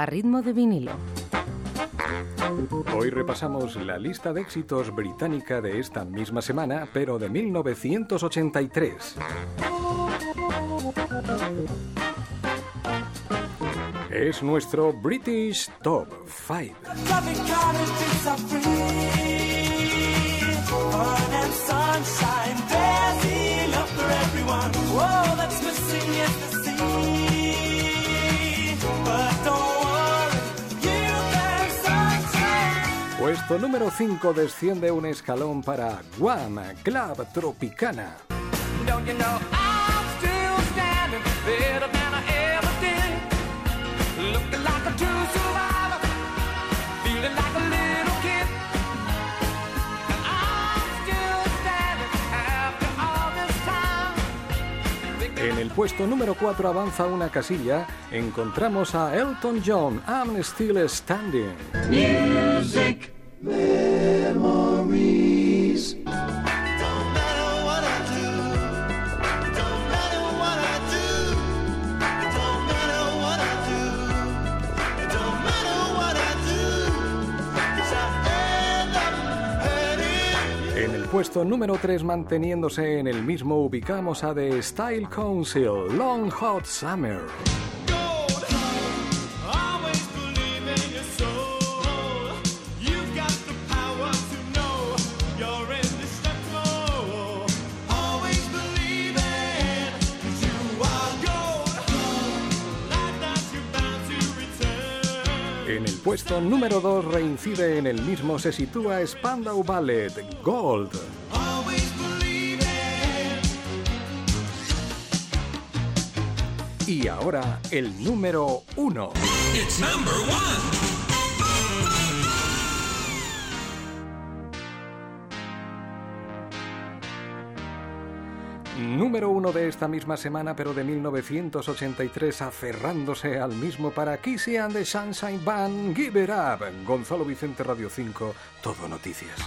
a ritmo de vinilo. Hoy repasamos la lista de éxitos británica de esta misma semana, pero de 1983. Es nuestro British Top 5. Puesto número 5 desciende un escalón para Guam, Club Tropicana. En el puesto número 4 avanza una casilla, encontramos a Elton John, I'm Still Standing. Music, memories. En el puesto número 3, manteniéndose en el mismo, ubicamos a The Style Council, Long Hot Summer. Puesto número 2 reincide en el mismo, se sitúa Spandau Ballet, Gold. Y ahora el número 1. Número uno de esta misma semana, pero de 1983, aferrándose al mismo para Kissy and the Sunshine Band, Give It Up. Gonzalo Vicente Radio 5, Todo Noticias.